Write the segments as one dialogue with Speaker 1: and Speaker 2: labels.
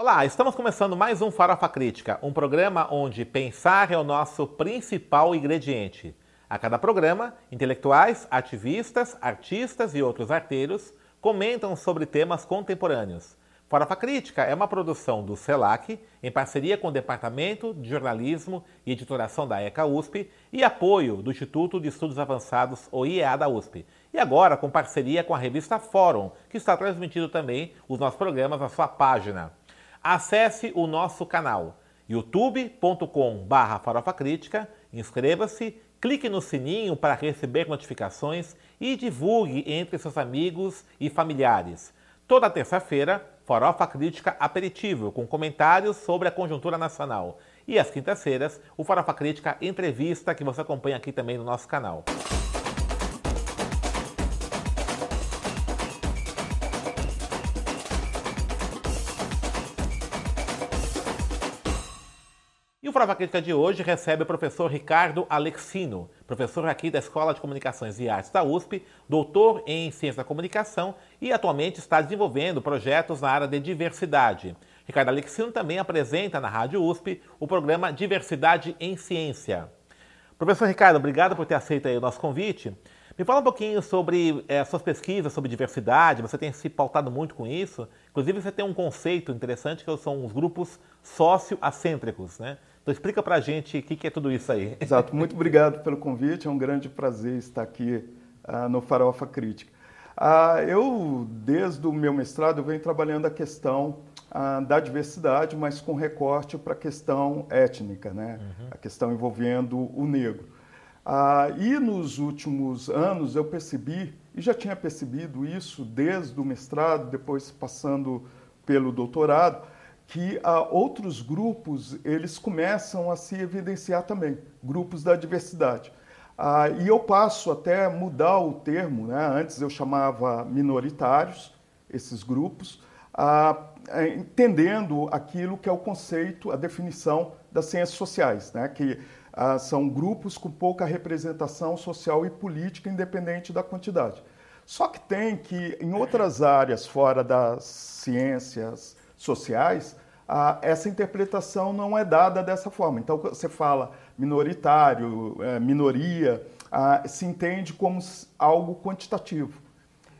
Speaker 1: Olá, estamos começando mais um Farofa Crítica, um programa onde pensar é o nosso principal ingrediente. A cada programa, intelectuais, ativistas, artistas e outros arteiros comentam sobre temas contemporâneos. Farofa Crítica é uma produção do CELAC, em parceria com o Departamento de Jornalismo e Editoração da ECA USP e apoio do Instituto de Estudos Avançados, o IEA da USP. E agora com parceria com a revista Fórum, que está transmitindo também os nossos programas na sua página acesse o nosso canal youtube.com/barra inscreva-se, clique no sininho para receber notificações e divulgue entre seus amigos e familiares. Toda terça-feira, Farofa Crítica Aperitivo, com comentários sobre a conjuntura nacional. E às quintas-feiras, o Farofa Crítica Entrevista, que você acompanha aqui também no nosso canal. Prova Crítica de hoje recebe o professor Ricardo Alexino, professor aqui da Escola de Comunicações e Artes da USP, doutor em Ciência da Comunicação e atualmente está desenvolvendo projetos na área de diversidade. Ricardo Alexino também apresenta na Rádio USP o programa Diversidade em Ciência. Professor Ricardo, obrigado por ter aceito o nosso convite. Me fala um pouquinho sobre é, suas pesquisas sobre diversidade, você tem se pautado muito com isso. Inclusive, você tem um conceito interessante que são os grupos socioacêntricos, né? Então explica para a gente o que, que, é tudo isso aí.
Speaker 2: Exato, muito obrigado pelo convite, é um grande prazer estar aqui uh, no Farofa Crítica. Uh, eu, desde o meu mestrado, venho trabalhando a questão uh, da diversidade, mas com recorte para a questão étnica, né? Uhum. a questão envolvendo o negro. e nos últimos anos eu percebi, e já tinha percebido isso desde o mestrado, depois passando pelo doutorado, que ah, outros grupos eles começam a se evidenciar também, grupos da diversidade. Ah, e eu passo até mudar o termo, né? antes eu chamava minoritários, esses grupos, ah, entendendo aquilo que é o conceito, a definição das ciências sociais, né? que são grupos com pouca representação social e política, independente da quantidade. Só que tem que, em outras áreas fora das ciências sociais, ah, essa interpretação não é dada dessa forma. Então, você fala minoritário, é, minoria, ah, se entende como algo quantitativo.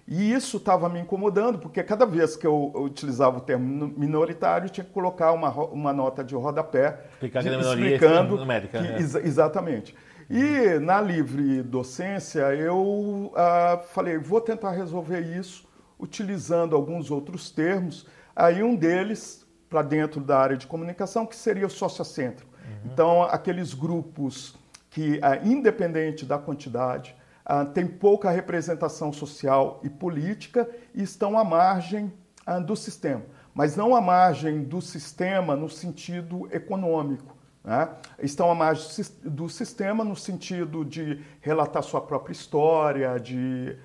Speaker 2: E isso estava me incomodando, porque cada vez que eu utilizava o termo minoritário, tinha que colocar uma, uma nota de rodapé
Speaker 1: Explicar de, explicando numérica, que, é.
Speaker 2: ex exatamente. E na livre docência eu ah, falei, vou tentar resolver isso utilizando alguns outros termos Aí um deles, para dentro da área de comunicação, que seria o sociocêntrico. Uhum. Então, aqueles grupos que, ah, independente da quantidade, ah, têm pouca representação social e política e estão à margem ah, do sistema. Mas não à margem do sistema no sentido econômico. Né? Estão à margem do sistema no sentido de relatar sua própria história, de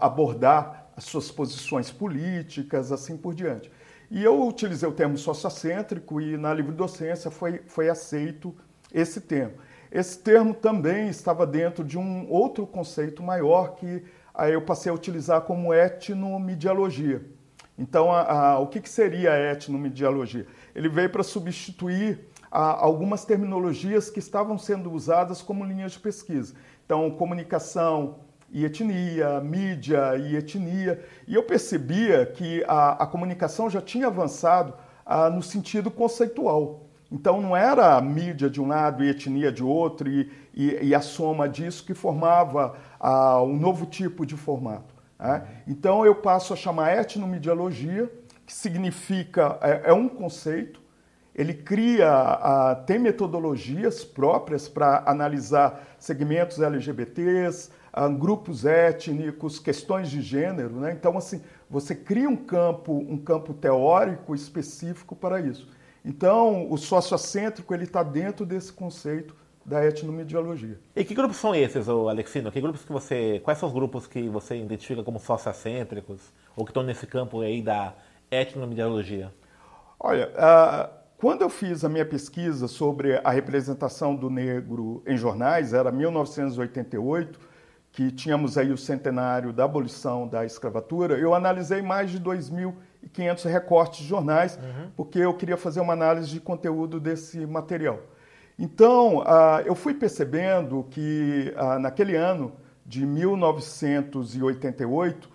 Speaker 2: abordar as suas posições políticas, assim por diante. E eu utilizei o termo sociocêntrico e na livre docência foi, foi aceito esse termo. Esse termo também estava dentro de um outro conceito maior que aí eu passei a utilizar como etnomediologia. Então, a, a, o que, que seria a? Ele veio para substituir a, algumas terminologias que estavam sendo usadas como linhas de pesquisa. Então, comunicação, e etnia, mídia e etnia. E eu percebia que a, a comunicação já tinha avançado ah, no sentido conceitual. Então não era a mídia de um lado e etnia de outro e, e, e a soma disso que formava ah, um novo tipo de formato. Né? Então eu passo a chamar etnomediologia, que significa, é, é um conceito, ele cria, ah, tem metodologias próprias para analisar segmentos LGBTs, grupos étnicos, questões de gênero, né? Então, assim, você cria um campo, um campo teórico específico para isso. Então, o sociocêntrico ele está dentro desse conceito da etnomediologia.
Speaker 1: E que grupos são esses, Alexino? Que grupos que você, quais são os grupos que você identifica como sociocêntricos ou que estão nesse campo aí da etnomediologia?
Speaker 2: Olha, uh, quando eu fiz a minha pesquisa sobre a representação do negro em jornais, era 1988 que tínhamos aí o centenário da abolição da escravatura, eu analisei mais de 2.500 e 500 recortes de jornais, uhum. porque eu queria fazer uma análise de conteúdo desse material. Então, uh, eu fui percebendo que uh, naquele ano de 1988, uh,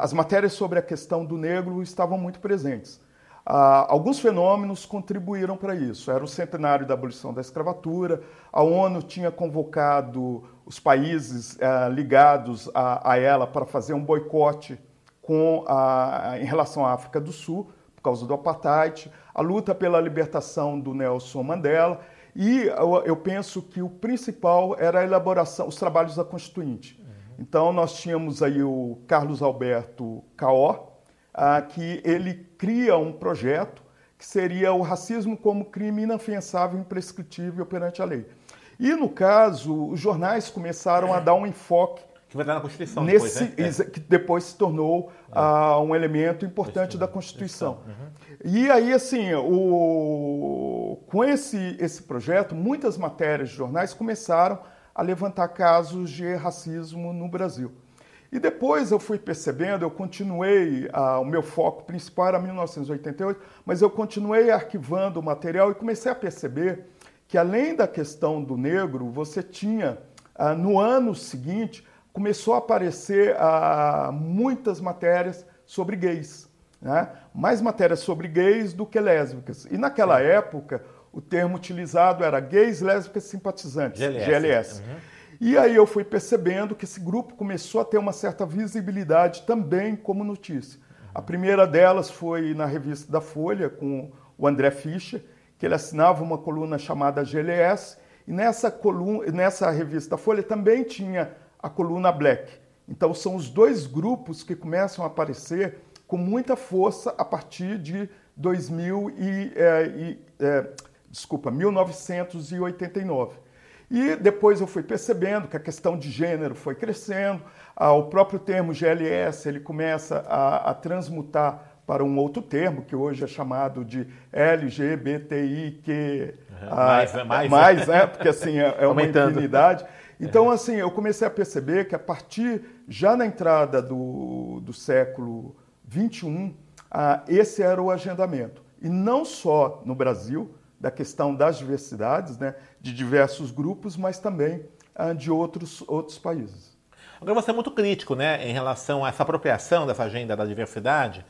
Speaker 2: as matérias sobre a questão do negro estavam muito presentes. Alguns fenômenos contribuíram para isso. Era o centenário da abolição da escravatura, a ONU tinha convocado os países eh, ligados a, a, ela para fazer um boicote com a, em relação à África do Sul, por causa do apartheid, a luta pela libertação do Nelson Mandela e eu, eu, penso que o principal era a elaboração, os trabalhos da Constituinte. Uhum. Então, nós tínhamos aí o Carlos Alberto Caó, ah, que ele cria um projeto que seria o racismo como crime inafiançável e imprescritível perante a lei. E, no caso, os jornais começaram a dar um enfoque
Speaker 1: que vai estar na Constituição
Speaker 2: nesse, depois, né? É. que depois se tornou é. uh, um elemento importante da Constituição. Uhum. E aí, assim, o... com esse, esse projeto, muitas matérias de jornais começaram a levantar casos de racismo no Brasil. E depois eu fui percebendo, eu continuei, uh, o meu foco principal era 1988, mas eu continuei arquivando o material e comecei a perceber que além da questão do negro, você tinha, uh, no ano seguinte, começou a aparecer ah, muitas matérias sobre gays. Né? Mais matérias sobre gays do que lésbicas. E naquela época, o termo utilizado era gays, lésbicas, simpatizantes, GLS. GLS. Uhum. E aí eu fui percebendo que esse grupo começou a ter uma certa visibilidade também como notícia. A primeira delas foi na revista da Folha, com o André Fischer, que ele assinava uma coluna chamada GLS, e nessa, coluna, nessa revista da Folha também tinha a coluna Black. Então são os dois grupos que começam a aparecer com muita força a partir de 2000 e, é, e é, desculpa, 1989. E depois eu fui percebendo que a questão de gênero foi crescendo, ah, o próprio termo GLS ele começa a, a, transmutar para um outro termo que hoje é chamado de LGBTIQ uhum, ah, mais, mais, mais, né? Porque assim é, é uma infinidade. Então, é. assim, eu comecei a perceber que a partir, já na entrada do, do século XXI, ah, esse era o agendamento. E não só no Brasil, da questão das diversidades, né, de diversos grupos, mas também ah, de outros, outros países.
Speaker 1: Agora, você é muito crítico né, em relação a essa apropriação dessa agenda da diversidade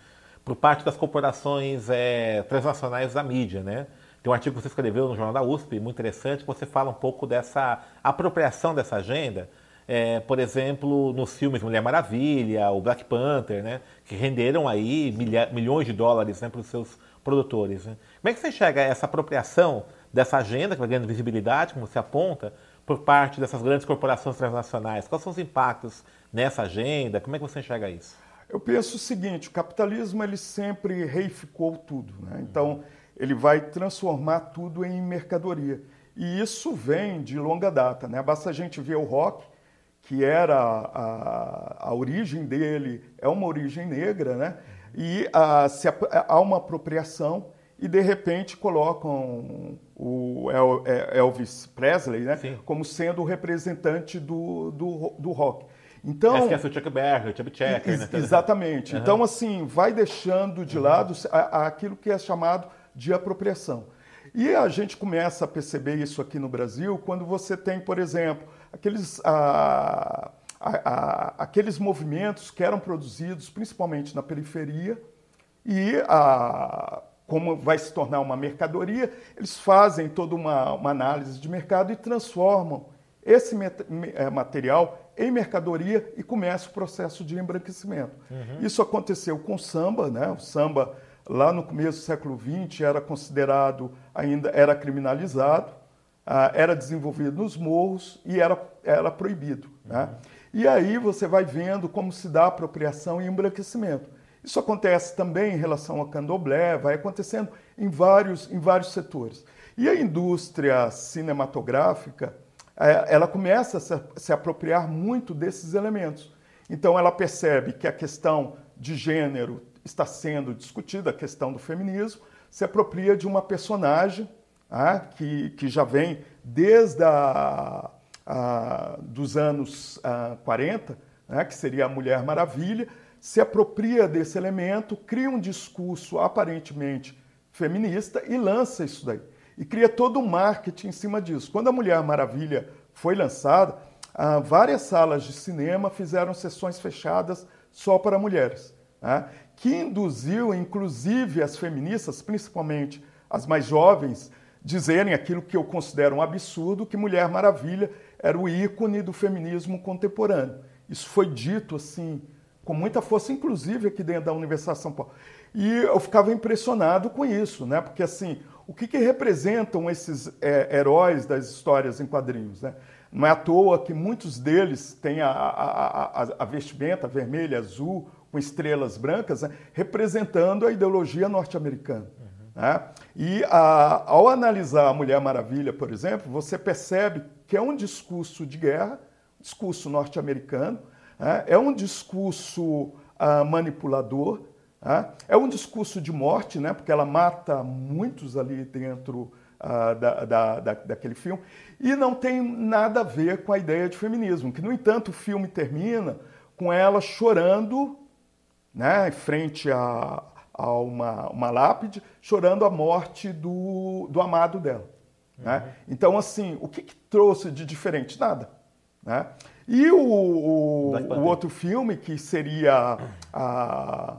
Speaker 1: por parte das corporações é, transnacionais da mídia, né? Tem um artigo que você escreveu no Jornal da USP, muito interessante, que você fala um pouco dessa apropriação dessa agenda, é, por exemplo, nos filmes Mulher Maravilha, o Black Panther, né, que renderam aí milha, milhões de dólares né, para os seus produtores. Né? Como é que você enxerga essa apropriação dessa agenda, que vai ganhando visibilidade, como você aponta, por parte dessas grandes corporações transnacionais? Quais são os impactos nessa agenda? Como é que você enxerga isso?
Speaker 2: Eu penso o seguinte, o capitalismo ele sempre reificou tudo. Né? Então, ele vai transformar tudo em mercadoria. E isso vem de longa data. Né? Basta a gente ver o rock, que era a, a origem dele, é uma origem negra, né? e a, se, há uma apropriação e de repente colocam o é, Elvis Presley né? como sendo o representante do, do, do rock.
Speaker 1: Então, Esquece o Chuck Berry, o Chubby Checker,
Speaker 2: né? Exatamente. Uhum. Então, assim, vai deixando de lado aquilo que é chamado de apropriação. E a gente começa a perceber isso aqui no Brasil quando você tem, por exemplo, aqueles, a, a, a, aqueles movimentos que eram produzidos principalmente na periferia e como vai se tornar uma mercadoria, eles fazem toda uma, uma análise de mercado e transformam esse é, material em mercadoria e começa o processo de embranquecimento. Uhum. Isso aconteceu com o samba, né? O samba lá no começo do século XX era considerado ainda era criminalizado, ah, era desenvolvido nos morros e era, era proibido. Né? Uhum. E aí você vai vendo como se dá apropriação e embranquecimento. Isso acontece também em relação ao candomblé, vai acontecendo em vários, em vários setores. E a indústria cinematográfica, eh, ela começa a se, apropriar muito desses elementos. Então ela percebe que a questão de gênero está sendo discutida, a questão do feminismo, se apropria de uma personagem ah, que, que já vem desde a, a, dos anos ah, 40, né, que seria a Mulher Maravilha, se apropria desse elemento, cria um discurso aparentemente feminista e lança isso daí. E cria todo um marketing em cima disso. Quando a Mulher Maravilha foi lançada, ah, várias salas de cinema fizeram sessões fechadas só para mulheres, né? que induziu, inclusive, as feministas, principalmente as mais jovens, dizerem aquilo que eu considero um absurdo, que Mulher Maravilha era o ícone do feminismo contemporâneo. Isso foi dito assim com muita força, inclusive aqui dentro da Universidade de São Paulo. E eu ficava impressionado com isso, né? Porque assim, o que, que representam esses é, heróis das histórias em quadrinhos, né? Não é à toa que muitos deles têm a, a, a, a vestimenta vermelha, azul, com estrelas brancas, né? representando a ideologia norte-americana. Uhum. Né? E ao analisar a Mulher Maravilha, por exemplo, você percebe que é um discurso de guerra, discurso norte-americano? É um discurso uh, manipulador, né? é um discurso de morte, né? porque ela mata muitos ali dentro uh, da, da, da, daquele filme, e não tem nada a ver com a ideia de feminismo, que, no entanto, o filme termina com ela chorando né, em frente a, a uma, uma lápide, chorando a morte do, do amado dela. Né? Uhum. Né? Então, assim, o que, que trouxe de diferente? Nada. Né? E o, o, o outro filme, que seria a.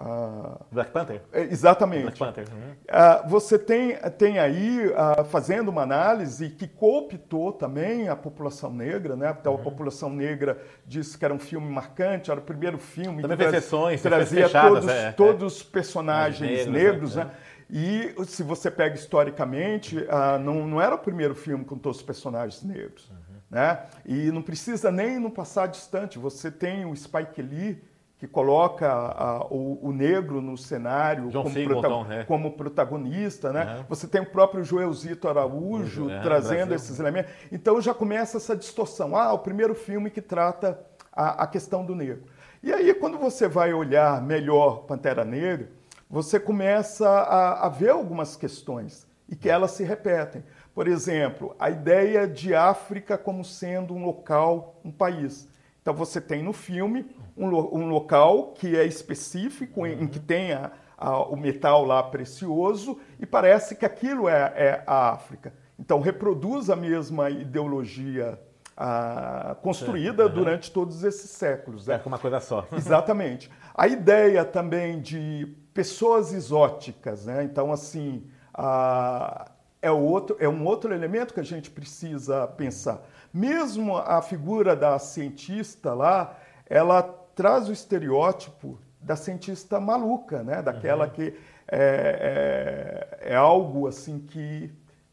Speaker 1: a Black Panther?
Speaker 2: É, exatamente. Black Panther. Uhum. Uh, você tem, tem aí, uh, fazendo uma análise que cooptou também a população negra, né? Então, uhum. a população negra disse que era um filme marcante, era o primeiro filme
Speaker 1: também que traz,
Speaker 2: sessões, trazia fechadas, todos, é, todos os personagens negros, negros né? né? E se você pega historicamente, uh, não, não era o primeiro filme com todos os personagens negros. Uhum. Né? E não precisa nem no passado distante. Você tem o Spike Lee, que coloca a, o, o, negro no cenário como, prota né? como, protagonista. Né? Uhum. Você tem o próprio Joelzito Araújo é, trazendo esses elementos. Então já começa essa distorção. Ah, o primeiro filme que trata a, a questão do negro. E aí, quando você vai olhar melhor Pantera Negra, você começa a, a ver algumas questões e que elas se repetem. Por exemplo, a ideia de África como sendo um local, um país. Então você tem no filme um, um local que é específico, em, em que tem a, a, o metal lá precioso, e parece que aquilo é, é a África. Então reproduz a mesma ideologia a, construída uhum. durante todos esses séculos.
Speaker 1: Né? É uma coisa só.
Speaker 2: Exatamente. A ideia também de pessoas exóticas, né? Então, assim, a, é, outro, é um outro elemento que a gente precisa pensar. Mesmo a figura da cientista lá, ela traz o estereótipo da cientista maluca, né? Daquela uhum. que é, é, é algo assim que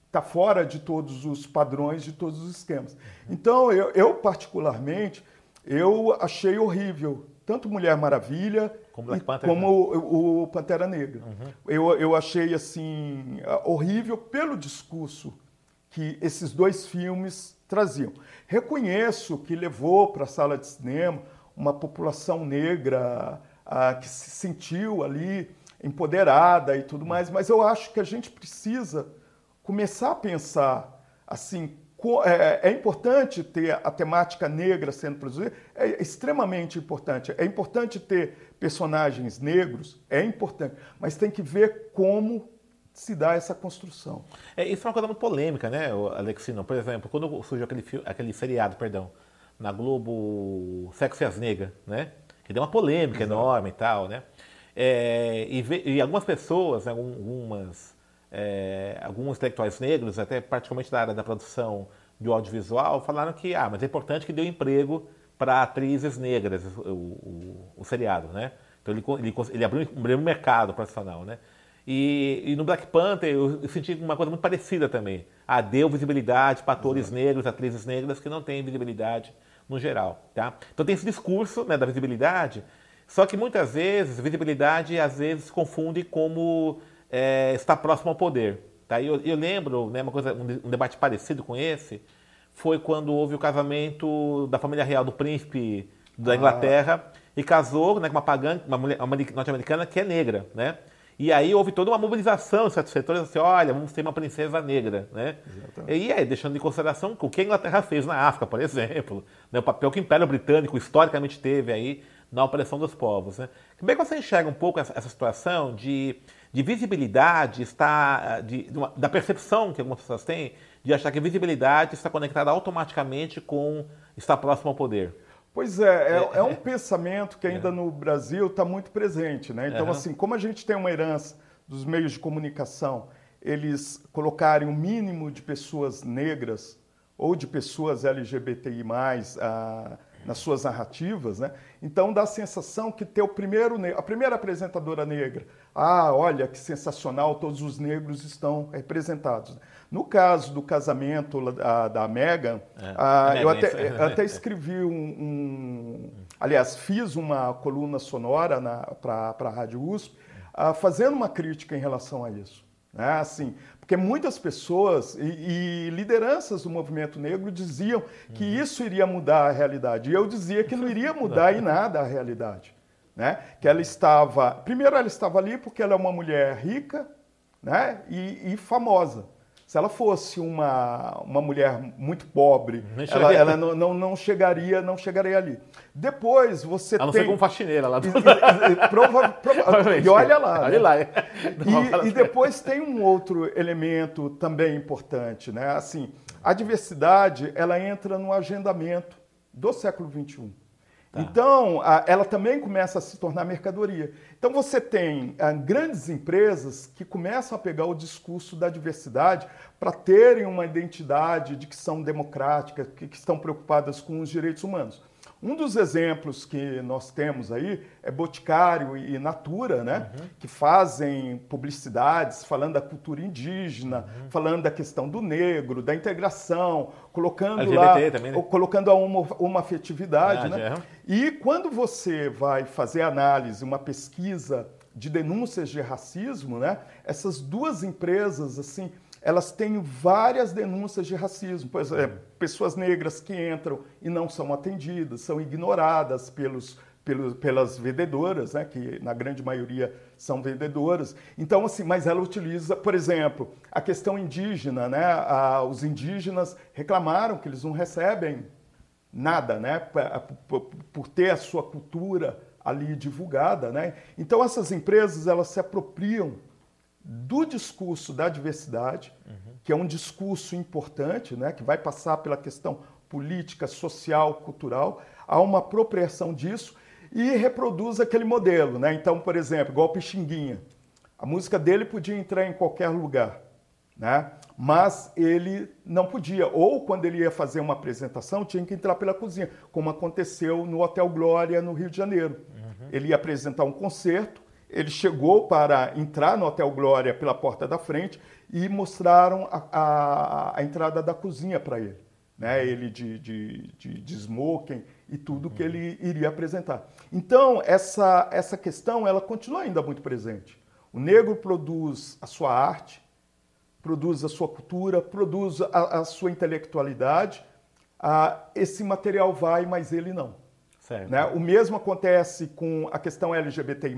Speaker 2: está fora de todos os padrões, de todos os esquemas. Então, eu, eu particularmente, eu achei horrível tanto Mulher Maravilha como, Panther, como né? o, o, Pantera Negra. Uhum. Eu, eu achei assim horrível pelo discurso que esses dois filmes traziam. Reconheço que levou para a sala de cinema uma população negra ah, que se sentiu ali empoderada e tudo mais, mas eu acho que a gente precisa começar a pensar assim é, é, importante ter a temática negra sendo produzida, é extremamente importante. É importante ter personagens negros, é importante, mas tem que ver como se dá essa construção.
Speaker 1: É, isso é uma coisa muito polêmica, né, Alexino? Por exemplo, quando surgiu aquele, aquele seriado, perdão, na Globo Sexo e as Negras, né? Que deu uma polêmica Exato. enorme e tal, né? É, e, e, algumas pessoas, né, algumas é, alguns intelectuais negros, até particularmente da área da produção de audiovisual, falaram que ah, mas é importante que dê emprego para atrizes negras, o, o, o, seriado, né? Então ele, ele, ele abriu, abriu um mercado profissional, né? E, e, no Black Panther eu, eu senti uma coisa muito parecida também. Ah, deu visibilidade para atores negros, atrizes negras que não têm visibilidade no geral, tá? Então tem esse discurso né, da visibilidade, só que muitas vezes visibilidade às vezes confunde como é, está próximo ao poder. Tá? Eu, eu lembro, né, uma coisa, um, um, debate parecido com esse, foi quando houve o casamento da família real do príncipe da ah. Inglaterra e casou né, com uma pagã, uma mulher norte-americana que é negra, né? E aí houve toda uma mobilização em certos setores, assim, olha, vamos ter uma princesa negra, né? Exatamente. E aí, deixando em consideração o que a Inglaterra fez na África, por exemplo, né? o papel que o Império Britânico historicamente teve aí na opressão dos povos. Né? Como é que você enxerga um pouco essa, essa situação de, de visibilidade, está, de, de uma, da percepção que algumas pessoas têm de achar que visibilidade está conectada automaticamente com estar próximo ao poder?
Speaker 2: Pois é, é, é um pensamento que ainda é. no Brasil está muito presente. Né? Então, assim, como a gente tem uma herança dos meios de comunicação, eles colocarem o um mínimo de pessoas negras ou de pessoas LGBTI+, ah, nas suas narrativas, né? Então dá a sensação que ter o primeiro, a primeira apresentadora negra, ah, olha que sensacional, todos os negros estão representados. No caso do casamento da, da Megan, é, ah, eu, até, eu, até, escrevi um, um, aliás, fiz uma coluna sonora para a Rádio USP, ah, fazendo uma crítica em relação a isso. Né? Assim, porque muitas pessoas e, e, lideranças do movimento negro diziam que uhum. isso iria mudar a realidade. E eu dizia que não iria mudar em nada a realidade. Né? Que ela estava. Primeiro, ela estava ali porque ela é uma mulher rica né? e, e famosa. Se ela fosse uma, uma mulher muito pobre, ela, ela não, não, não, chegaria não chegaria ali. Depois você
Speaker 1: ela
Speaker 2: tem...
Speaker 1: não com faxineira lá. Do...
Speaker 2: E, prova, prova... e olha lá. Olha né? lá. E, e depois tem um outro elemento também importante. Né? Assim, a diversidade ela entra no agendamento do século XXI. Tá. Então, ela também começa a se tornar mercadoria. Então, você tem ah, grandes empresas que começam a pegar o discurso da diversidade para terem uma identidade de que são democráticas, que estão preocupadas com os direitos humanos. Um dos exemplos que nós temos aí é Boticário e Natura, né? Uhum. Que fazem publicidades falando da cultura indígena, uhum. falando da questão do negro, da integração, colocando LGBT lá, também, né? colocando a uma, uma afetividade, ah, né? E quando você vai fazer análise, uma pesquisa de denúncias de racismo, né? Essas duas empresas, assim, elas têm várias denúncias de racismo. Pois é, pessoas negras que entram e não são atendidas, são ignoradas pelos, pelos, pelas vendedoras, né, que na grande maioria são vendedoras. Então, assim, mas ela utiliza, por exemplo, a questão indígena, né? A, os indígenas reclamaram que eles não recebem nada, né? Por, por ter a sua cultura ali divulgada, né? Então essas empresas elas se apropriam do discurso da diversidade, uhum. que é um discurso importante, né, que vai passar pela questão política, social, cultural, há uma apropriação disso e reproduz aquele modelo. Né? Então, por exemplo, igual Pixinguinha, a música dele podia entrar em qualquer lugar, né? mas ele não podia. Ou quando ele ia fazer uma apresentação, tinha que entrar pela cozinha, como aconteceu no Hotel Glória, no Rio de Janeiro. Uhum. Ele ia apresentar um concerto, ele chegou para entrar no Hotel Glória pela porta da frente e mostraram a, a, a entrada da cozinha para ele. Né? Ele de, de, de, de smoking e tudo que ele iria apresentar. Então, essa, essa questão ela continua ainda muito presente. O negro produz a sua arte, produz a sua cultura, produz a, a sua intelectualidade. Ah, esse material vai, mas ele não. Né? O mesmo acontece com a questão LGBTI+.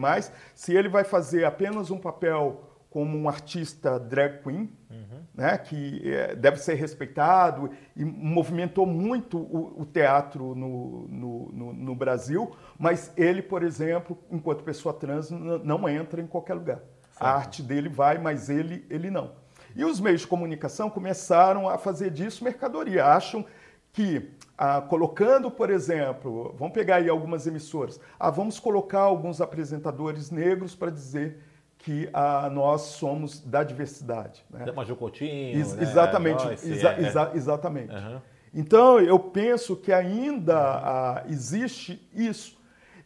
Speaker 2: Se ele vai fazer apenas um papel como um artista drag queen, uhum. né, que é, deve ser respeitado e movimentou muito o, o teatro no, no, no, no, Brasil, mas ele, por exemplo, enquanto pessoa trans, não entra em qualquer lugar. Certo. A arte dele vai, mas ele, ele não. E os meios de comunicação começaram a fazer disso mercadoria. Acham que ah, colocando, por exemplo, vamos pegar aí algumas emissoras, ah, vamos colocar alguns apresentadores negros para dizer que ah, nós somos da diversidade.
Speaker 1: Né? Maju Coutinho, Ex
Speaker 2: né? Exatamente, Joyce, exa é, exa exatamente. Uhum. Então, eu penso que ainda ah, existe isso.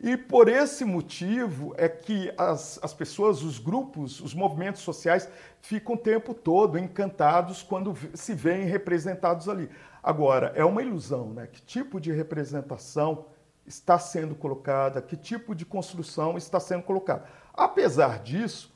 Speaker 2: E por esse motivo é que as, as pessoas, os grupos, os movimentos sociais ficam o tempo todo encantados quando se veem representados ali. Agora, é uma ilusão, né? Que tipo de representação está sendo colocada, que tipo de construção está sendo colocada. Apesar disso,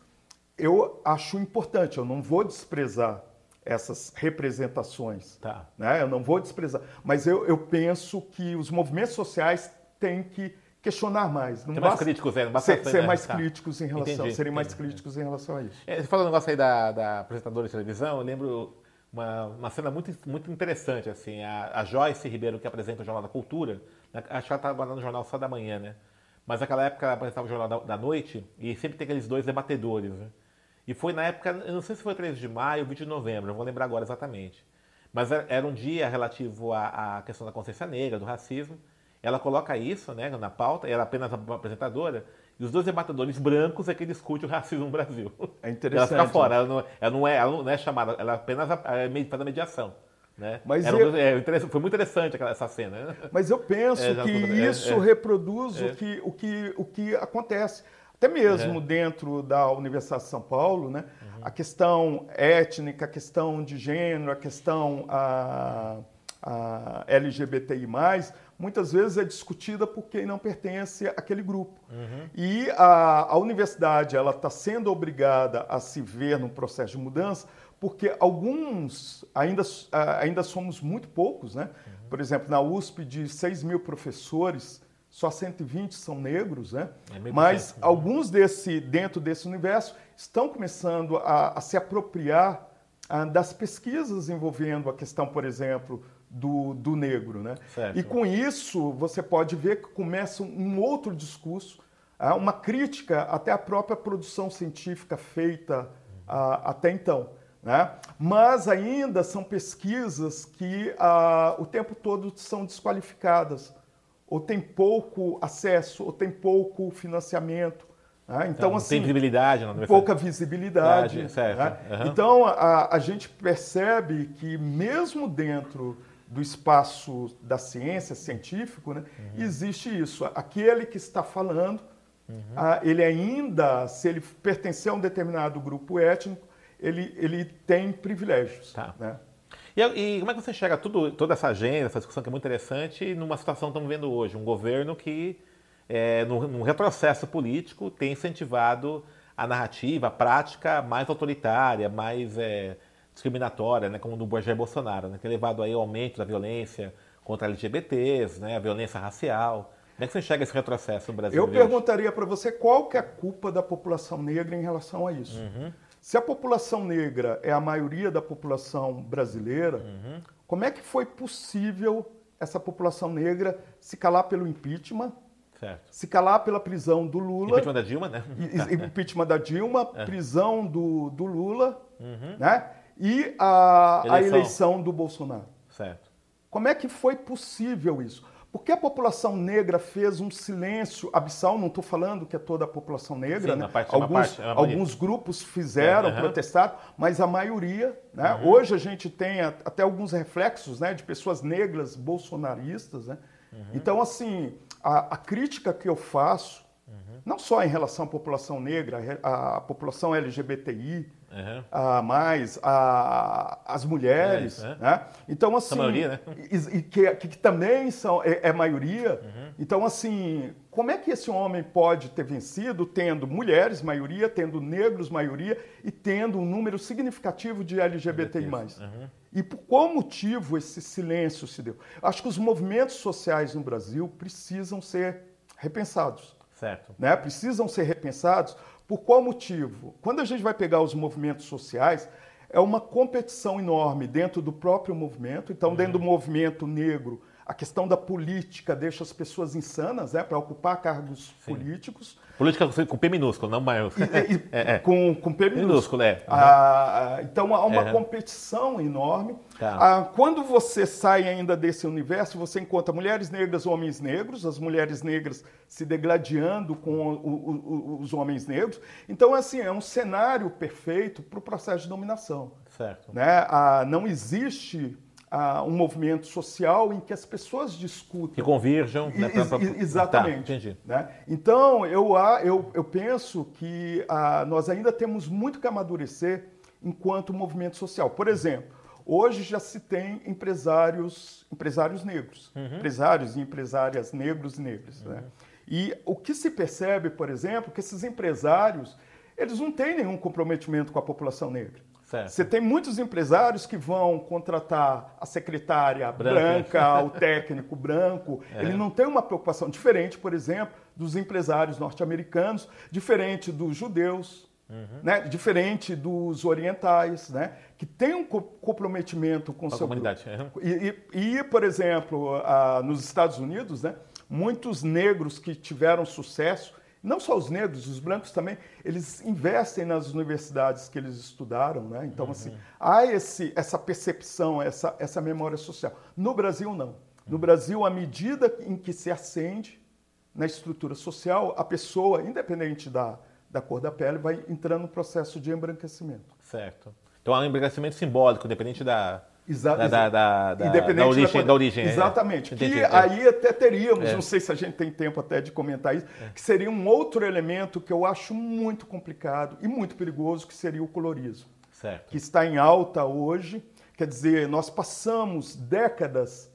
Speaker 2: eu acho importante, eu não vou desprezar essas representações. Tá. Né? Eu não vou desprezar. Mas eu, eu penso que os movimentos sociais têm que questionar mais.
Speaker 1: Não ser mais críticos, é,
Speaker 2: ser, ser né? mais tá. críticos em relação, entendi, serem mais críticos em relação a isso.
Speaker 1: É, você falou um negócio aí da, da apresentadora de televisão, eu lembro uma, uma cena muito, muito interessante, assim, a, a Joyce Ribeiro, que apresenta o Jornal da Cultura, né, acho que ela está no Jornal só da manhã, né? mas naquela época apresentava o Jornal da, da Noite e sempre tem aqueles dois debatedores. Né? E foi na época, eu não sei se foi 13 de maio ou 20 de novembro, não vou lembrar agora exatamente. Mas era um dia relativo à, à questão da consciência negra, do racismo. Ela coloca isso né, na pauta, ela é apenas apresentadora, e os dois debatedores brancos é que discutem o racismo no Brasil.
Speaker 2: É interessante.
Speaker 1: Ela fica fora, né? ela, não, ela, não é, ela não é chamada, ela apenas faz a mediação. Né?
Speaker 2: Mas
Speaker 1: eu... é, foi muito interessante aquela, essa cena. Né?
Speaker 2: Mas eu penso é, que é, isso é. reproduz O, que, o, que, o que acontece. Até mesmo dentro da Universidade de São Paulo, né? Uhum. a questão étnica, a questão de gênero, a questão a, a LGBTI, muitas vezes é discutida por quem não pertence àquele grupo. Uhum. E a, a universidade ela está sendo obrigada a se ver no processo de mudança porque alguns ainda, ainda somos muito poucos, né? Uhum. Por exemplo, na USP, de 6 mil professores, só 120 são negros, né? É Mas né? alguns desse, dentro desse universo estão começando a, a se apropriar a, ah, das pesquisas envolvendo a questão, por exemplo, do, do negro, né? Certo. E com isso você pode ver que começa um outro discurso, ah, uma crítica até à própria produção científica feita ah, até então. Né? Mas ainda são pesquisas que ah, o tempo todo são desqualificadas, ou tem pouco acesso, ou tem pouco financiamento. Né? Então, então assim,
Speaker 1: tem visibilidade, não
Speaker 2: pouca visibilidade. Certo. Né? Uhum. Então a, a gente percebe que mesmo dentro do espaço da ciência científico, né, uhum. existe isso. Aquele que está falando, uhum. ah, ele ainda, se ele pertencer a um determinado grupo étnico, ele, ele tem privilégios. Tá. Né?
Speaker 1: E, e, como é que você chega a tudo, toda essa agenda, essa discussão que é muito interessante, numa situação que estamos vendo hoje? Um governo que, é, no, num retrocesso político, tem incentivado a narrativa, a prática mais autoritária, mais é, discriminatória, né, como do Jair Bolsonaro, né, que tem levado aí ao aumento da violência contra LGBTs, né, a violência racial. Como é que você enxerga esse retrocesso no Brasil?
Speaker 2: Eu perguntaria para você qual que é a culpa da população negra em relação a isso. Uhum. Se a população negra é a maioria da população brasileira, uhum. como é que foi possível essa população negra se calar pelo impeachment, certo. se calar pela prisão do Lula.
Speaker 1: Impeachment da Dilma, né?
Speaker 2: impeachment da Dilma, é. prisão do, do Lula, uhum. né? E a eleição. a eleição do Bolsonaro.
Speaker 1: Certo.
Speaker 2: Como é que foi possível isso? Porque a população negra fez um silêncio abissal, não estou falando que é toda a população negra, Sim, né? parte, alguns, parte, alguns grupos fizeram, é, uhum. protestaram, mas a maioria, né? Uhum. Hoje a gente tem até alguns reflexos né, de pessoas negras bolsonaristas, né? Uhum. Então, assim, a, a, crítica que eu faço, uhum. não só em relação à população negra, a população LGBTI, uhum. a mais a, as mulheres, é, né? Então assim,
Speaker 1: maioria, né?
Speaker 2: e, e que, que, também são é, é maioria. Uhum. Então assim, como é que esse homem pode ter vencido tendo mulheres maioria, tendo negros maioria e tendo um número significativo de LGBTI+. Uhum. E por qual motivo esse silêncio se deu? Acho que os movimentos sociais no Brasil precisam ser repensados.
Speaker 1: Certo.
Speaker 2: Né? Precisam ser repensados por qual motivo? Quando a gente vai pegar os movimentos sociais, é uma competição enorme dentro do próprio movimento. Então, uhum. dentro do movimento negro, a questão da política deixa as pessoas insanas né, para ocupar cargos Sim. políticos.
Speaker 1: Política com P minúsculo, não maior.
Speaker 2: E, é, é. Com, com P minúsculo. minúsculo
Speaker 1: é. Uhum.
Speaker 2: Ah, então há uma uhum. competição enorme. Tá. Ah, quando você sai ainda desse universo, você encontra mulheres negras, homens negros, as mulheres negras se degladiando com o, o, os homens negros. Então, assim, é um cenário perfeito para o processo de dominação.
Speaker 1: Certo.
Speaker 2: Né? Ah, não existe um movimento social em que as pessoas discutem.
Speaker 1: Que convirjam. Né,
Speaker 2: pra, pra... Exatamente. Tá, entendi. Né? Então, eu, eu, eu penso que ah, nós ainda temos muito que amadurecer enquanto movimento social. Por exemplo, hoje já se tem empresários, empresários negros, uhum. empresários e empresárias negros e negras. Né? Uhum. Né? E o que se percebe, por exemplo, que esses empresários eles não têm nenhum comprometimento com a população negra. Certo. Você tem muitos empresários que vão contratar a secretária branca, branca o técnico branco. É. Ele não tem uma preocupação diferente, por exemplo, dos empresários norte-americanos, diferente dos judeus, uhum. né? diferente dos orientais, né? Que tem um comprometimento com, com a
Speaker 1: comunidade.
Speaker 2: E, e, e, por exemplo, nos Estados Unidos, né? muitos negros que tiveram sucesso, não só os negros, os brancos também, eles investem nas universidades que eles estudaram, né? Então, assim, uhum. assim, há esse, essa percepção, essa, essa memória social. No Brasil, não. No Brasil, à medida em que se acende na estrutura social, a pessoa, independente da, da cor da pele, vai entrando no processo de embranquecimento.
Speaker 1: Certo. Então há um embranquecimento simbólico, independente da, Exa da, da, da, da, da, origem, da, origem.
Speaker 2: É. Exatamente. É. Que aí até teríamos, é. não sei se a gente tem tempo até de comentar isso, é. que seria um outro elemento que eu acho muito complicado e muito perigoso, que seria o colorismo.
Speaker 1: Certo.
Speaker 2: Que está em alta hoje. Quer dizer, nós passamos décadas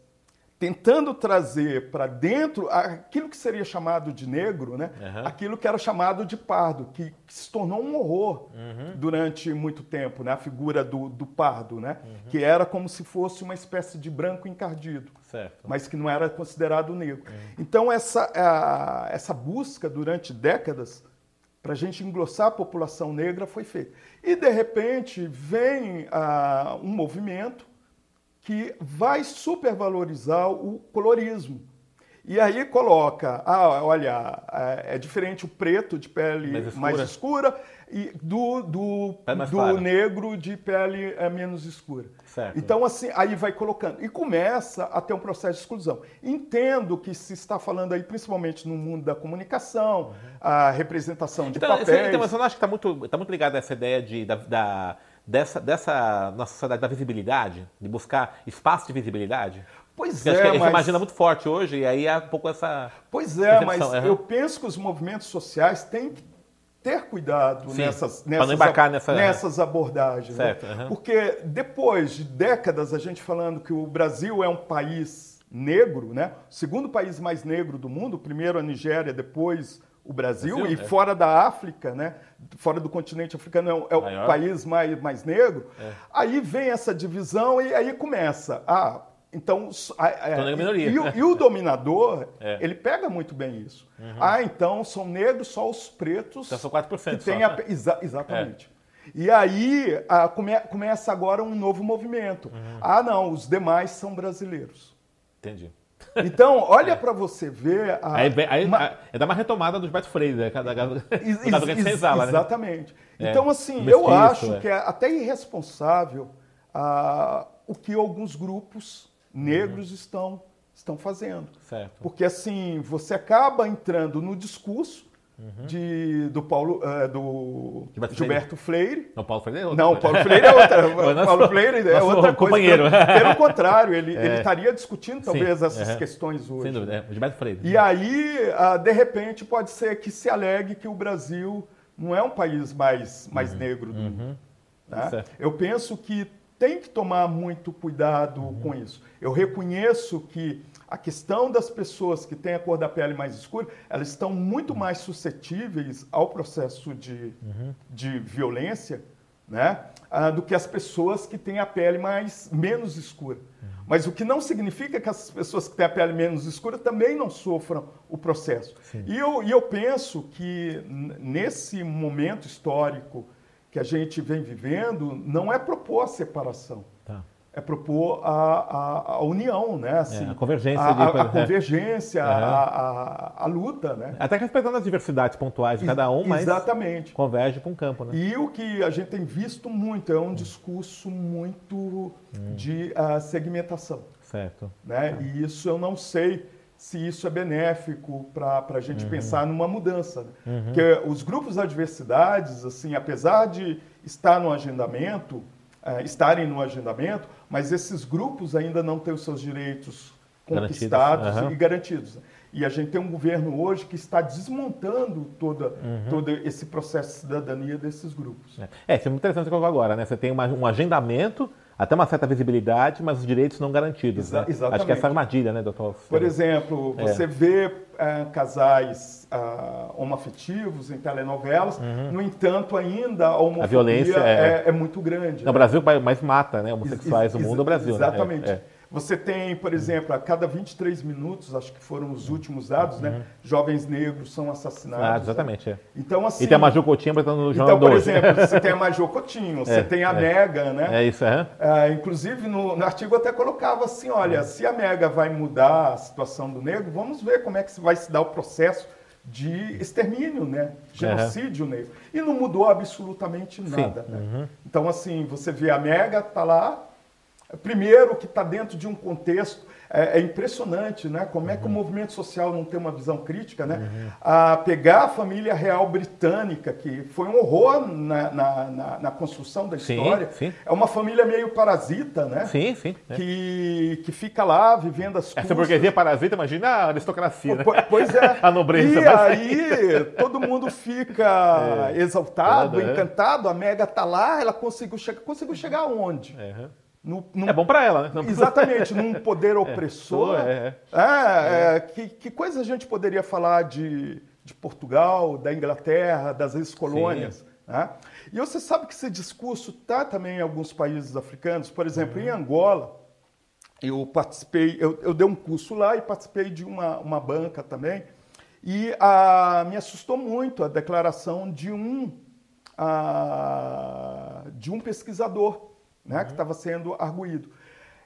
Speaker 2: tentando trazer para dentro aquilo que seria chamado de negro, né? Uhum. aquilo que era chamado de pardo, que, que se tornou um horror uhum. durante muito tempo, né? a figura do, do pardo, né? Uhum. que era como se fosse uma espécie de branco encardido,
Speaker 1: certo.
Speaker 2: mas que não era considerado negro. Então, essa, a, essa busca durante décadas para a gente engrossar a população negra foi feita. E, de repente, vem a, um movimento que vai supervalorizar o colorismo. E aí coloca, ah, olha, é, é diferente o preto de pele mais escura, mais escura e do, do, do negro de pele é, menos escura.
Speaker 1: Certo.
Speaker 2: Então, assim, aí vai colocando. E começa a ter um processo de exclusão. Entendo que se está falando aí, principalmente no mundo da comunicação, uhum. a representação de
Speaker 1: então,
Speaker 2: papéis...
Speaker 1: Então, eu não acho que está muito, tá muito ligado a essa ideia de, da, da dessa, dessa nossa sociedade da visibilidade, de buscar espaço de visibilidade?
Speaker 2: Pois é,
Speaker 1: acho que
Speaker 2: mas...
Speaker 1: Imagina muito forte hoje, e aí há um pouco essa.
Speaker 2: Pois é, mas uhum. eu penso que os movimentos sociais têm que ter cuidado Sim, nessas, nessas,
Speaker 1: embarcar nessa...
Speaker 2: nessas abordagens.
Speaker 1: Né? Certo,
Speaker 2: né?
Speaker 1: uhum.
Speaker 2: Porque depois de décadas a gente falando que o Brasil é um país negro, né? o segundo país mais negro do mundo, primeiro a Nigéria, depois o Brasil, Brasil e é. fora da África, né? fora do continente africano, é o, é o país mais, mais negro. É. Aí vem essa divisão e aí começa. Ah, então,
Speaker 1: é,
Speaker 2: e, o, e, o dominador, é. ele pega muito bem isso. Uhum. Ah, então são negros só os pretos.
Speaker 1: Então são 4%.
Speaker 2: Que tem a, exa, exatamente. É. E aí a, come, começa agora um novo movimento. Uhum. Ah, não, os demais são brasileiros.
Speaker 1: Entendi.
Speaker 2: Então, olha é. para você ver.
Speaker 1: A, aí, aí uma... é dar uma retomada do Gilberto Freire, né? Cada, cada,
Speaker 2: ex, ex, senzala, né? Exatamente. Né? Então, assim, eu acho é. que é até irresponsável uh, o que alguns grupos negros uhum. estão, estão fazendo.
Speaker 1: Certo.
Speaker 2: Porque, assim, você acaba entrando no discurso Uhum. De, do Paulo uh, do Gilberto, Gilberto Freire. Freire.
Speaker 1: Não, Paulo Freire é
Speaker 2: outro. Não, Paulo Freire é outra. Paulo Freire é outra
Speaker 1: companheiro.
Speaker 2: coisa. Pelo, pelo contrário, ele, é. ele estaria discutindo talvez Sim. essas uhum. questões hoje.
Speaker 1: Sem dúvida, é. Gilberto Freire.
Speaker 2: E aí, uh, de repente, pode ser que se alegue que o Brasil não é um país mais, mais uhum. negro do uhum. mundo. Né? Eu penso que tem que tomar muito cuidado uhum. com isso. Eu reconheço que a questão das pessoas que têm a cor da pele mais escura, elas estão muito mais suscetíveis ao processo de, uhum. de violência né, ah, do que as pessoas que têm a pele mais menos escura. Uhum. Mas o que não significa que as pessoas que têm a pele menos escura também não sofram o processo. E eu, e eu penso que nesse momento histórico que a gente vem vivendo, não é propor a separação é propor a, a, a união, né? Assim,
Speaker 1: é, a convergência.
Speaker 2: A, de, a, a convergência, a, luta, né?
Speaker 1: Até respeitando as diversidades pontuais de cada um, mas
Speaker 2: Exatamente.
Speaker 1: converge para um campo, né?
Speaker 2: E o que a gente tem visto muito é um discurso muito hum. de uh, segmentação.
Speaker 1: Certo.
Speaker 2: Né? E isso eu não sei se isso é benéfico para a gente uhum. pensar numa mudança. Né? Uhum. Porque os grupos adversidades, assim, apesar de estar no agendamento, uh, estarem no agendamento, mas esses grupos ainda não têm os seus direitos conquistados uhum. e garantidos. E a gente tem um governo hoje que está desmontando toda, uhum. todo esse processo de cidadania desses grupos.
Speaker 1: É, é isso é muito interessante que eu agora, né? Você tem uma, um agendamento, até uma certa visibilidade, mas os direitos não garantidos. Exa né?
Speaker 2: Exatamente.
Speaker 1: Acho que é essa armadilha, né, doutor?
Speaker 2: Por exemplo, é. você é. vê é, casais uh, homoafetivos em telenovelas, uhum. no entanto, ainda a homofobia a violência é, é, é muito grande.
Speaker 1: No né? Brasil mais mata né, homossexuais no mundo é o Brasil.
Speaker 2: Exatamente.
Speaker 1: Né?
Speaker 2: Você tem, por exemplo, a cada 23 minutos, acho que foram os últimos dados, né? Uhum. Jovens negros são assassinados. Ah,
Speaker 1: exatamente.
Speaker 2: Né? Então, assim.
Speaker 1: E tem a Maju Coutinho botando no
Speaker 2: jornal Então, por exemplo, você tem a Maju Coutinho, você é, tem a é. Mega, né?
Speaker 1: É isso, é.
Speaker 2: é inclusive, no, no, artigo até colocava assim: olha, se a Mega vai mudar a situação do negro, vamos ver como é que vai se dar o processo de extermínio, né? Genocídio uhum. negro. E não mudou absolutamente nada. Né? Uhum. Então, assim, você vê a Mega, tá lá. Primeiro que está dentro de um contexto é, é, impressionante, né? Como é que o uhum. movimento social não tem uma visão crítica, né? Uhum. A pegar a família real britânica, que foi um horror na, na, na, na construção da história. Sim, sim. É uma família meio parasita, né?
Speaker 1: Sim, sim.
Speaker 2: É. Que, que fica lá vivendo as
Speaker 1: coisas. Essa burguesia parasita, imagina a aristocracia, né?
Speaker 2: Pois é.
Speaker 1: a nobreza.
Speaker 2: E aí todo mundo fica é. exaltado, é. encantado. A Mega tá lá, ela conseguiu chegar. Conseguiu chegar aonde?
Speaker 1: Uhum. No, num, é bom para ela, né?
Speaker 2: Exatamente, num poder é, opressor. É, é, é, que, que, coisa a gente poderia falar de, de Portugal, da Inglaterra, das ex-colônias? Né? E você sabe que esse discurso está também em alguns países africanos. Por exemplo, uhum. em Angola, eu participei, eu, eu, dei um curso lá e participei de uma, uma banca também. E a, me assustou muito a declaração de um, a, de um pesquisador né, uhum. que estava sendo arguído.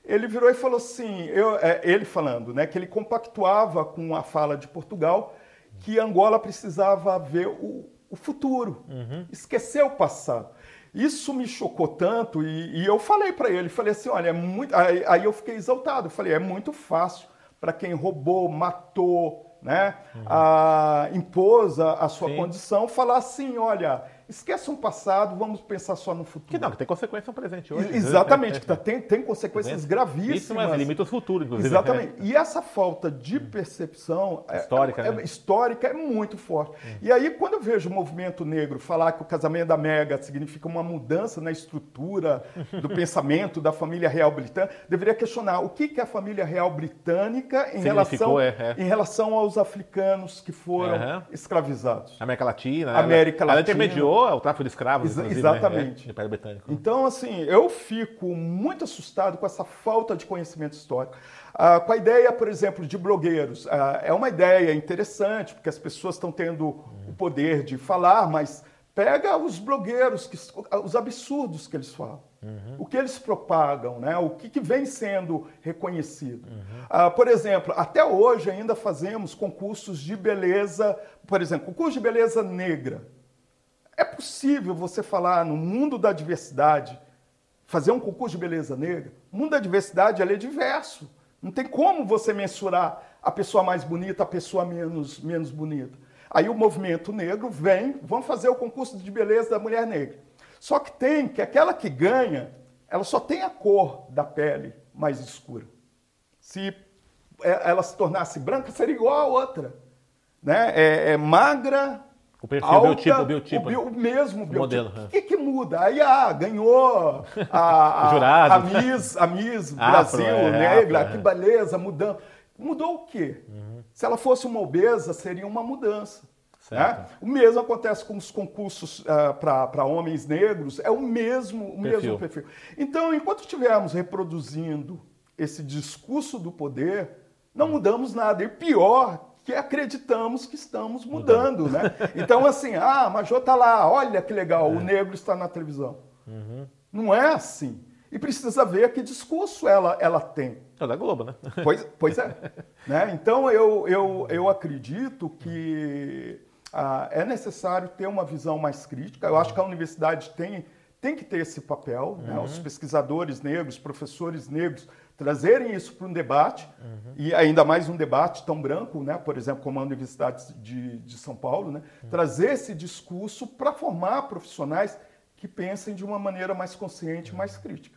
Speaker 2: Ele virou e falou assim, eu, é, ele falando, né, que ele compactuava com a fala de Portugal que Angola precisava ver o, o futuro, uhum. esquecer o passado. Isso me chocou tanto e, e eu falei para ele, falei assim, olha, é muito, aí, aí, eu fiquei exaltado, eu falei, é muito fácil para quem roubou, matou, né, uhum. a, impôs a, a sua Sim. condição, falar assim, olha, Esqueça um passado, vamos pensar só no futuro.
Speaker 1: Que não, que tem consequência no presente hoje.
Speaker 2: Exatamente, que tá, tem, tem consequências gravíssimas. Isso,
Speaker 1: mas limita o futuro, inclusive.
Speaker 2: Exatamente. E essa falta de percepção
Speaker 1: é, histórica,
Speaker 2: é,
Speaker 1: né?
Speaker 2: é, histórica é muito forte. Hum. E aí, quando eu vejo o movimento negro falar que o casamento da Mega significa uma mudança na estrutura do pensamento da família real britânica, deveria questionar o que, que é a família real britânica em, relação, é, é. em relação aos africanos que foram uhum. escravizados.
Speaker 1: América Latina.
Speaker 2: Né? América Latina.
Speaker 1: Ela intermediou o tráfico de escravos.
Speaker 2: Ex exatamente.
Speaker 1: Né? Britânico.
Speaker 2: Então, assim, eu fico muito assustado com essa falta de conhecimento histórico. Ah, com a ideia, por exemplo, de blogueiros. Ah, é uma ideia interessante, porque as pessoas estão tendo o poder de falar, mas pega os blogueiros, que, os absurdos que eles falam. Uhum. O que eles propagam, né? o que, que vem sendo reconhecido. Uhum. Ah, por exemplo, até hoje ainda fazemos concursos de beleza, por exemplo, concurso de beleza negra. É possível você falar no mundo da diversidade, fazer um concurso de beleza negra? O mundo da diversidade é diverso. Não tem como você mensurar a pessoa mais bonita, a pessoa menos, menos bonita. Aí o movimento negro vem, vamos fazer o concurso de beleza da mulher negra. Só que tem que aquela que ganha, ela só tem a cor da pele mais escura. Se ela se tornasse branca, seria igual a outra. Né? É, é magra,
Speaker 1: o perfil, alta, o biotipo, o biotipo. O,
Speaker 2: bio, o mesmo biotipo. Modelo, o que, que muda? Aí, ah, ganhou a,
Speaker 1: a, Jurado.
Speaker 2: a Miss, a Miss Brasil é, Negra, afro, que é. beleza, mudando. Mudou o quê? Uhum. Se ela fosse uma obesa, seria uma mudança. Né? O mesmo acontece com os concursos uh, ah, para homens negros, é o mesmo, o perfil. mesmo perfil. Então, enquanto estivermos reproduzindo esse discurso do poder, não mudamos nada. E pior, que acreditamos que estamos mudando, né? Então, assim, ah, a Major está lá, olha que legal, é. o negro está na televisão. Uhum. Não é assim. E precisa ver que discurso ela, ela tem.
Speaker 1: É da Globo, né?
Speaker 2: Pois, pois é. né? Então, eu, eu, eu acredito que ah, é necessário ter uma visão mais crítica. Eu acho que a universidade tem, tem que ter esse papel. Né? Uhum. Né? Os pesquisadores negros, professores negros, trazerem isso para um debate, uhum. e ainda mais um debate tão branco, né? por exemplo, como a Universidade de, de São Paulo, né? Uhum. trazer esse discurso para formar profissionais que pensem de uma maneira mais consciente, uhum. mais crítica.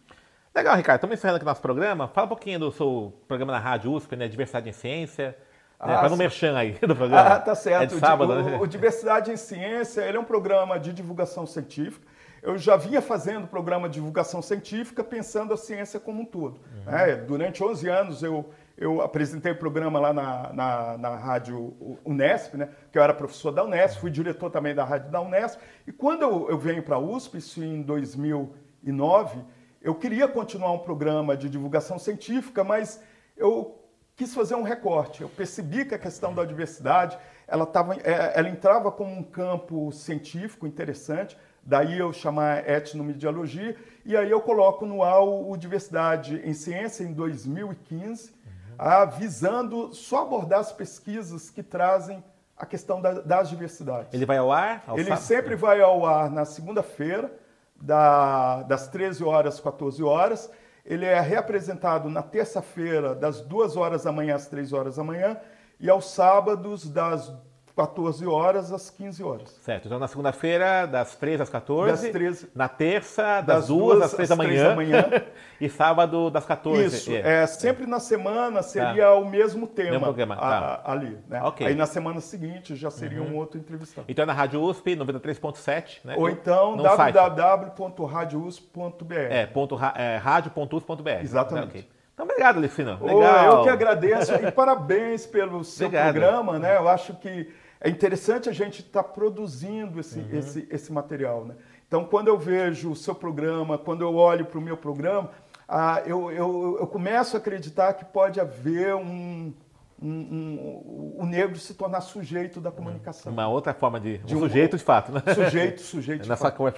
Speaker 1: Legal, Ricardo. Estamos encerrando aqui nosso programa. Fala um pouquinho do seu programa na Rádio USP, né? Diversidade em Ciência. Né? Ah, Faz um merchan aí do programa.
Speaker 2: Ah, tá certo. É de sábado, o, né? o Diversidade em Ciência ele é um programa de divulgação científica eu já vinha fazendo programa de divulgação científica pensando a ciência como um todo. Uhum. É, durante 11 anos eu, eu apresentei o programa lá na, na, na, rádio Unesp, né, que eu era professor da Unesp, fui diretor também da rádio da Unesp, e quando eu, eu venho para a USP, isso em 2009, eu queria continuar um programa de divulgação científica, mas eu quis fazer um recorte. Eu percebi que a questão da diversidade ela, tava, é, ela entrava como um campo científico interessante, daí eu chamar etnomediologia, e aí eu coloco no ar o, o Diversidade em Ciência em 2015, uhum. a, visando só abordar as pesquisas que trazem a questão da, das diversidades.
Speaker 1: Ele vai ao ar?
Speaker 2: Ao Ele sábado? sempre vai ao ar na segunda-feira, da, das 13 horas às 14 horas. Ele é reapresentado na terça-feira, das 2 horas da manhã às 3 horas da manhã, e aos sábados, das 14 horas às 15 horas.
Speaker 1: Certo. Então, na segunda-feira, das 3 às 14.
Speaker 2: Das 13.
Speaker 1: Na terça, das, das 2 às 3 da manhã. manhã. e sábado, das 14.
Speaker 2: Isso. É. é sempre na semana seria tá. o mesmo tema. Mesmo programa. Tá. A, ali. Né? Okay. Aí na semana seguinte já seria uhum. um outro entrevistado.
Speaker 1: Então é na Rádio USP, 93.7, né?
Speaker 2: Ou então www.radiosp.br.
Speaker 1: É, ponto, é, rádio.usp.br.
Speaker 2: Exatamente. Okay.
Speaker 1: Então, obrigado, Licina. Legal.
Speaker 2: Eu que agradeço e parabéns pelo seu obrigado. programa, né? Eu acho que é interessante a gente estar tá produzindo esse, uhum. esse, esse material. Né? Então, quando eu vejo o seu programa, quando eu olho para o meu programa, ah, eu, eu, eu, começo a acreditar que pode haver um, um, um, o negro se tornar sujeito da comunicação.
Speaker 1: Uma outra forma de. de um sujeito de fato, né?
Speaker 2: Sujeito, sujeito de
Speaker 1: Nessa
Speaker 2: fato.
Speaker 1: Cor...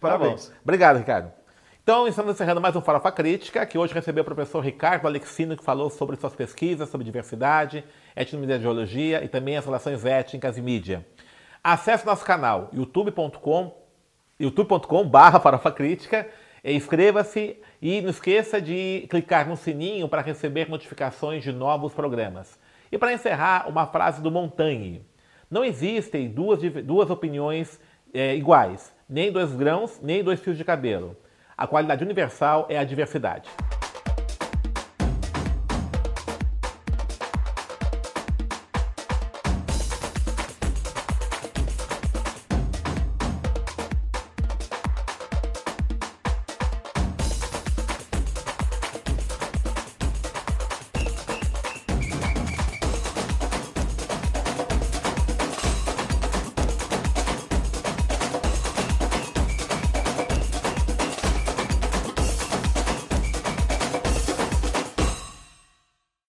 Speaker 2: Parabéns.
Speaker 1: Tá Obrigado, Ricardo. Então, estamos encerrando mais um Farofa Crítica, que hoje recebeu o professor Ricardo Alexino, que falou sobre suas pesquisas sobre diversidade, etnomediologia e também as relações étnicas e mídia. Acesse nosso canal youtube.com youtube.com barra Farofa Crítica, inscreva-se e não esqueça de clicar no sininho para receber notificações de novos programas. E para encerrar, uma frase do Montagne. Não existem duas, duas opiniões é, iguais, nem dois grãos, nem dois fios de cabelo. A qualidade universal é a diversidade.